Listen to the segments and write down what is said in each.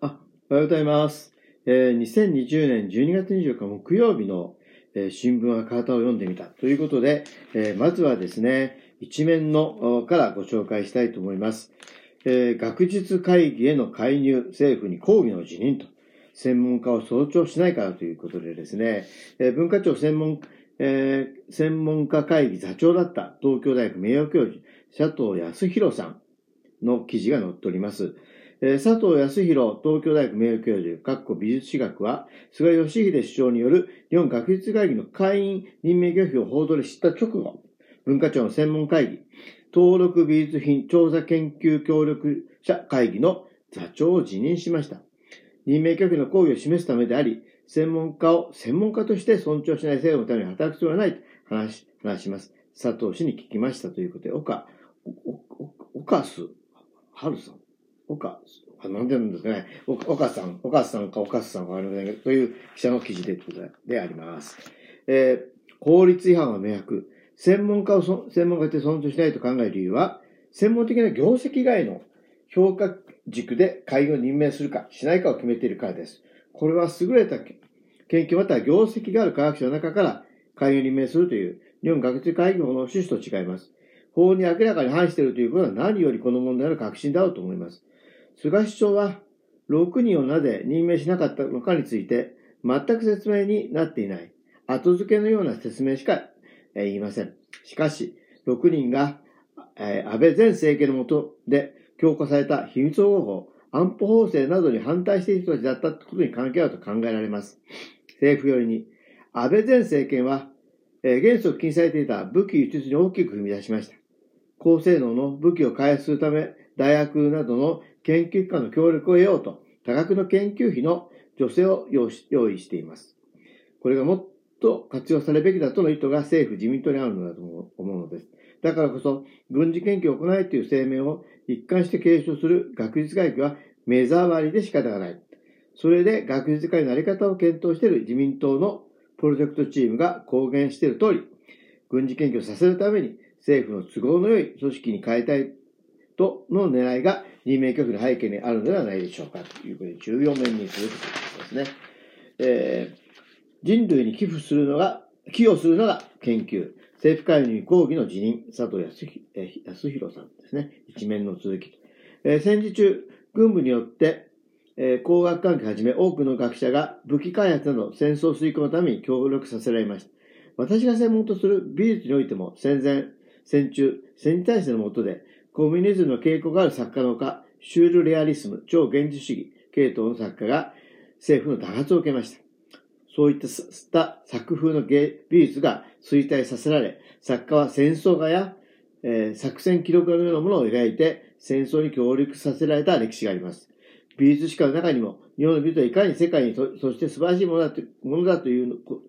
あ、おはようございます。えー2020年12月24日木曜日の、えー新聞はカタを読んでみたということで、えーまずはですね、一面のからご紹介したいと思います。えー学術会議への介入、政府に抗議の辞任と、専門家を尊重しないからということでですね、えー文化庁専門、えー専門家会議座長だった東京大学名誉教授、佐藤康弘さんの記事が載っております。えー佐藤康弘東京大学名誉教授、かっこ美術史学は、菅義偉首相による日本学術会議の会員任命拒否を報道で知った直後、文化庁の専門会議、登録美術品調査研究協力者会議の座長を辞任しました。任命拒否の抗議を示すためであり、専門家を専門家として尊重しない制度のために働く必要はないと話し話します。佐藤氏に聞きましたということで、岡、岡須春さん岡、あ、なんでなんですかね。岡さん、岡さんか岡須さんかわかりませんけど、という記者の記事でであります。えー法律違反は明白。専門家を、専門家として尊重しないと考える理由は、専門的な業績外の評価軸で会議を任命するか、しないかを決めているからです。これは優れた研究または業績がある科学者の中から会議を任命するという日本学術会議法の趣旨と違います。法に明らかに反しているということは何よりこの問題の確信だろうと思います。菅首相は6人をなぜ任命しなかったのかについて全く説明になっていない。後付けのような説明しか言いません。しかし、6人が、え安倍前政権の下で強化された秘密保護法、安保法制などに反対している人たちだったことに関係あると考えられます。政府よりに、安倍前政権は、え原則禁止されていた武器輸出に大きく踏み出しました。高性能の武器を開発するため、大学などの研究機関の協力を得ようと、多額の研究費の助成を用用意しています。これがもっと活用されるべきだとの意図が政府、自民党にあるのだと思うのです。だからこそ、軍事研究を行えという声明を一貫して継承する学術会議は目障りで仕方がない。それで学術会のあり方を検討している自民党のプロジェクトチームが公言している通り、軍事研究をさせるために政府の都合の良い組織に変えたいとの狙いが任命拒否の背景にあるのではないでしょうかということで14面にするということですね。えー人類に寄付するのが、寄与するのが研究。政府会議抗議の辞任、佐藤康弘さんですね。一面の続き。えー戦時中、軍部によって、えー工学関係はじめ多くの学者が武器開発など戦争遂行のために協力させられました。私が専門とする美術においても戦前、戦中、戦時体制の下で、コミュニズムの傾向がある作家のほか、シュールレアリスム、超現実主義、系統の作家が政府の弾圧を受けました。そういった作風の芸美術が衰退させられ、作家は戦争画や、えー作戦記録画のようなものを描いて、戦争に協力させられた歴史があります。美術史家の中にも、日本の美術はいかに世界にそ、して素晴らしいものだとものだというのこ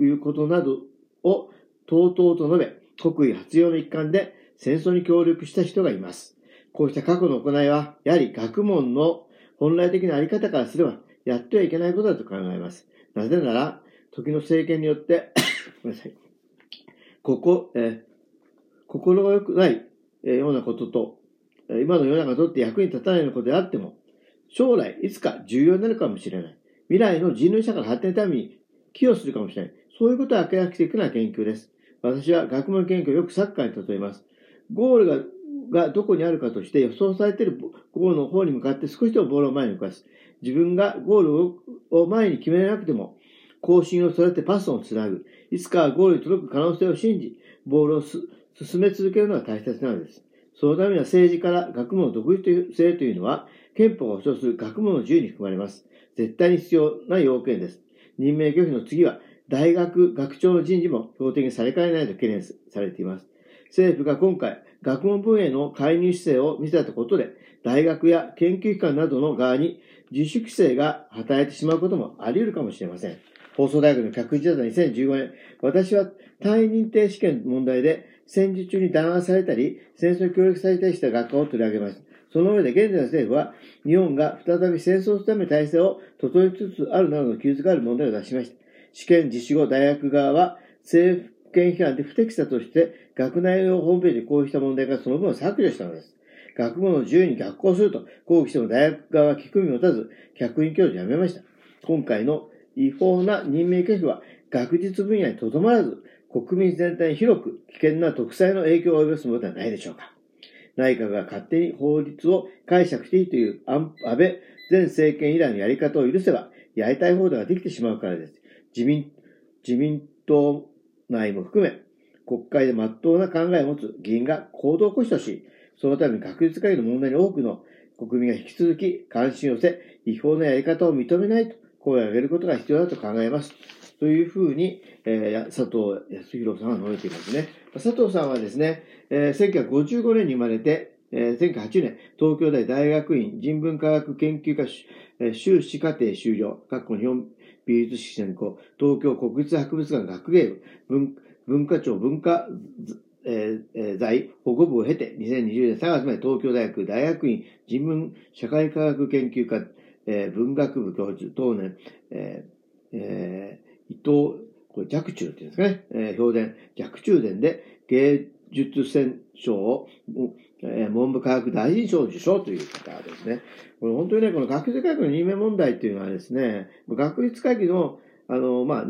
いうことなどを、とうとうと述べ、国威発揚の一環で戦争に協力した人がいます。こうした過去の行いは、やはり学問の本来的なあり方からすれば、やってはいけないことだと考えます。なぜなら、時の政権によって、ごめんなさい。ここ、えー心が良くない、えようなことと、今の世の中にとって役に立たないようなことであっても、将来いつか重要になるかもしれない。未来の人類社会の発展のために寄与するかもしれない。そういうことを明らかにしていくのは研究です。私は学問研究をよくサッカーに例えます。ゴールががどこにあるかとして予想されているゴールの方に向かって少しでもボールを前に動かす。自分がゴールを前に決めなくても、更新を育てパスをつなぐ。いつかはゴールに届く可能性を信じ、ボールを進め続けるのが大切なのです。そのためには政治から学問の独立性というのは、憲法が保障する学問の自由に含まれます。絶対に必要な要件です。任命拒否の次は、大学学長の人事も標的にされかねないと懸念されています。政府が今回、学問分野の介入姿勢を見せたことで、大学や研究機関などの側に自主規制が働いてしまうこともあり得るかもしれません。放送大学の客室だった2015年、私は単位認定試験問題で戦時中に弾圧されたり、戦争に協力されたりした学科を取り上げました。その上で現在の政府は、日本が再び戦争するため体制を整えつつあるなどの記述がある問題を出しました。試験実施後、大学側は政府権批判で不適切だとして、学内のホームページでこうした問題がその分を削除したのです。学問の自由に逆行すると抗議しても大学側は聞く耳を持たず、客員教授を辞めました。今回の違法な任命拒否は学術分野にとどまらず、国民全体に広く危険な特裁の影響を及ぼすものではないでしょうか。内閣が勝手に法律を解釈していいという安倍前政権以来のやり方を許せば、やりたい放題ができてしまうからです。自民、自民党内も含め、国会で真っ当な考えを持つ議員が行動を起こしてほしい。そのために学術会議の問題に多くの国民が引き続き関心を寄せ、違法なやり方を認めないと声を上げることが必要だと考えます。というふうに、えー、佐藤康弘さんは述べていますね。佐藤さんはですね、えー、1955年に生まれて、えー、1908年、東京大大学院人文科学研究科修士課程修了、各校日本美術史専攻、東京国立博物館学芸部、文文化庁文化えー、在保護部を経て、2020年3月まで東京大学大学院人文社会科学研究科、えー、文学部教授、当年、えーえー、伊藤、これ若冲っていうんですかね、えー、評伝、若冲伝で芸術選賞を、えー、文部科学大臣賞を受賞という方ですね。これ本当にね、この学術会議の任命問題っていうのはですね、学術会議の、あの、まあ、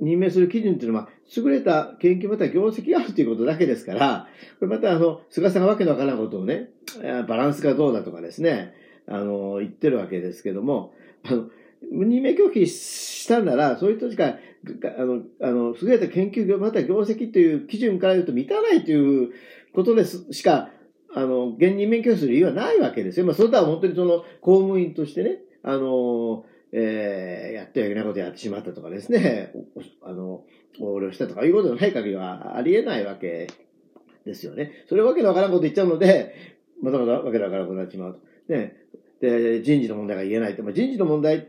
任命する基準っていうのは、優れた研究また業績があるということだけですから、これまたあの、菅さんがわけのわからないことをね、バランスがどうだとかですね、あの、言ってるわけですけども、あの、任命拒否したなら、そういう人しか、あの、あの、優れた研究業、また業績という基準から言うと満たないということですしか、あの、現任免許する理由はないわけですよ。まあ、それとは本当にその、公務員としてね、あの、えー、やってはいけないことをやってしまったとかですね、あの、横領したとかいうことがない限りはありえないわけですよね。それわけのわからんこと言っちゃうので、またまたわけのわからんことになってしまうと。ね、で、人事の問題が言えないと。まあ、人事の問題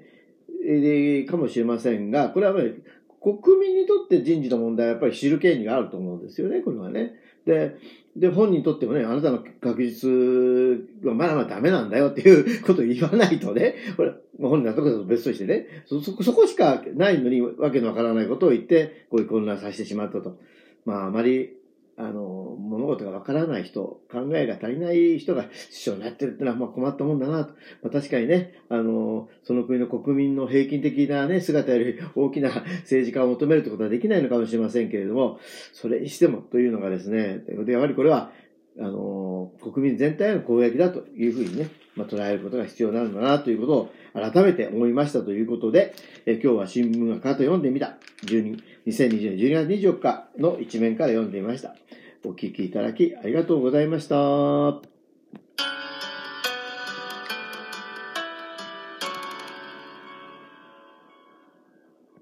かもしれませんが、これはやっぱり国民にとって人事の問題はやっぱり知る権利があると思うんですよね、これはね。で、で、本人にとってもね、あなたの学術はまだまだダメなんだよっていう ことを言わないとね、これ、本人納得だと別としてね、そ、そ、そこしかないのにわけのわからないことを言って、こういう混乱させてしまったと。まあ、あまりあの、物事がわからない人、考えが足りない人が首相になってるってのは、まあ困ったもんだなと。まあ、確かにね、あの、その国の国民の平均的なね、姿より大きな政治家を求めるってことはできないのかもしれませんけれども、それにしてもというのがですね、で、やはりこれは、あの、国民全体の攻撃だというふうにね、まあ、捉えることが必要なんだなということを改めて思いましたということで、え今日は新聞がかと読んでみた。12 2020年12月24日の一面から読んでみました。お聞きいただきありがとうございました。